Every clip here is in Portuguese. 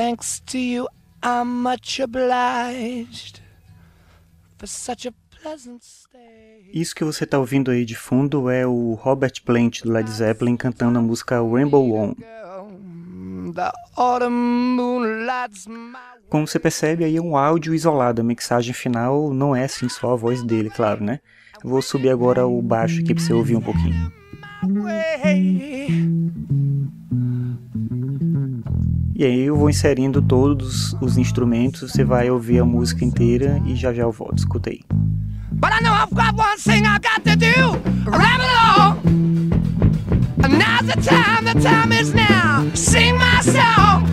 thanks to you, I'm much obliged for such a pleasant stay. Isso que você está ouvindo aí de fundo é o Robert Plant do Led Zeppelin cantando a música Rainbow On. Como você percebe, aí é um áudio isolado. A mixagem final não é assim só a voz dele, claro, né? Vou subir agora o baixo aqui para você ouvir um pouquinho. E aí eu vou inserindo todos os instrumentos, você vai ouvir a música inteira e já já eu volto. Escuta aí. But I know I've got one thing I got to do. Along. Now's the time, the time is now. Sing my song.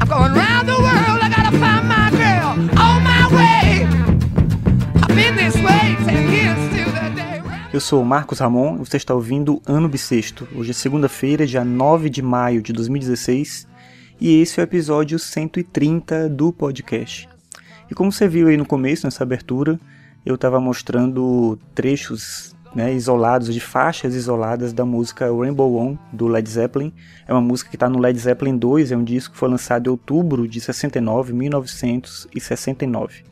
I'm going round the world, I gotta find my girl. On my way. I've been this way ten years to the day. Eu sou o Marcos Ramon e você está ouvindo Ano Bissexto. Hoje é segunda-feira, dia 9 de maio de 2016 e esse é o episódio 130 do podcast. E como você viu aí no começo, nessa abertura, eu estava mostrando trechos né, isolados, de faixas isoladas da música Rainbow On, do Led Zeppelin. É uma música que está no Led Zeppelin 2, é um disco que foi lançado em outubro de 69, 1969.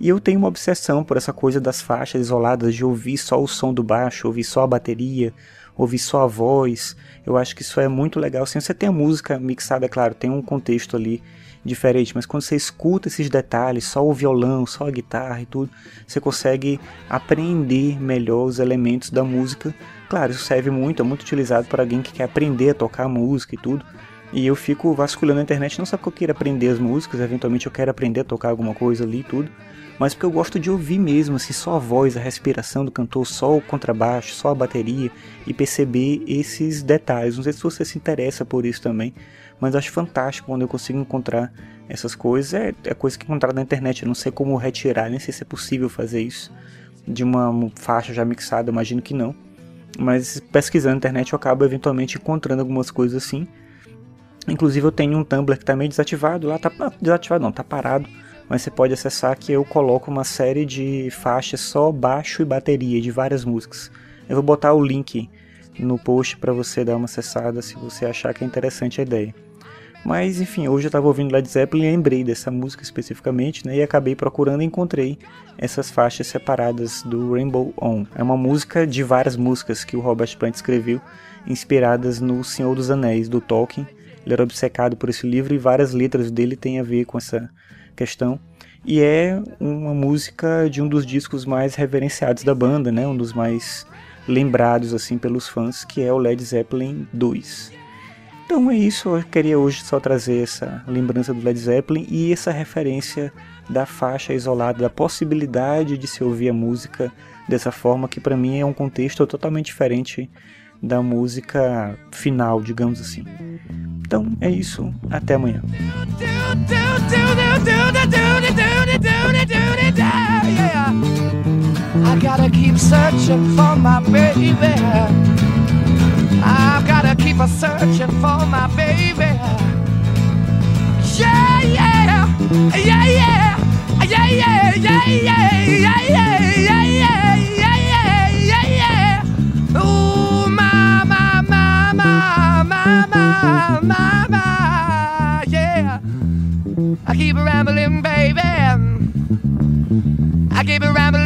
E eu tenho uma obsessão por essa coisa das faixas isoladas, de ouvir só o som do baixo, ouvir só a bateria, ouvir só a voz. Eu acho que isso é muito legal. Assim, você tem a música mixada, é claro, tem um contexto ali diferente, mas quando você escuta esses detalhes, só o violão, só a guitarra e tudo, você consegue apreender melhor os elementos da música. Claro, isso serve muito, é muito utilizado para alguém que quer aprender a tocar música e tudo. E eu fico vasculhando a internet, não só porque eu queira aprender as músicas, eventualmente eu quero aprender a tocar alguma coisa ali e tudo, mas porque eu gosto de ouvir mesmo, assim, só a voz, a respiração do cantor, só o contrabaixo, só a bateria e perceber esses detalhes. Não sei se você se interessa por isso também, mas acho fantástico quando eu consigo encontrar essas coisas. É, é coisa que encontrar na internet, eu não sei como retirar, nem sei se é possível fazer isso de uma faixa já mixada, imagino que não. Mas pesquisando na internet eu acabo eventualmente encontrando algumas coisas assim. Inclusive eu tenho um Tumblr que está meio desativado, lá tá desativado não, tá parado mas você pode acessar que eu coloco uma série de faixas só baixo e bateria de várias músicas. Eu vou botar o link no post para você dar uma acessada se você achar que é interessante a ideia. Mas enfim, hoje eu estava ouvindo Led Zeppelin e lembrei dessa música especificamente, né? E acabei procurando e encontrei essas faixas separadas do Rainbow On. É uma música de várias músicas que o Robert Plant escreveu, inspiradas no Senhor dos Anéis, do Tolkien. Ele era obcecado por esse livro e várias letras dele têm a ver com essa questão. E é uma música de um dos discos mais reverenciados da banda, né? Um dos mais lembrados assim pelos fãs, que é o Led Zeppelin 2. Então é isso, eu queria hoje só trazer essa lembrança do Led Zeppelin e essa referência da faixa isolada, da possibilidade de se ouvir a música dessa forma, que para mim é um contexto totalmente diferente da música final, digamos assim. Então é isso, até amanhã. I gotta keep searching for my baby. I've gotta keep a searching for my baby. Yeah, yeah, yeah, yeah, yeah, yeah, yeah, yeah, yeah, yeah, yeah, yeah, yeah, yeah. Ooh, my, my, my, my, my, my, my, yeah. I keep rambling, baby. I keep rambling.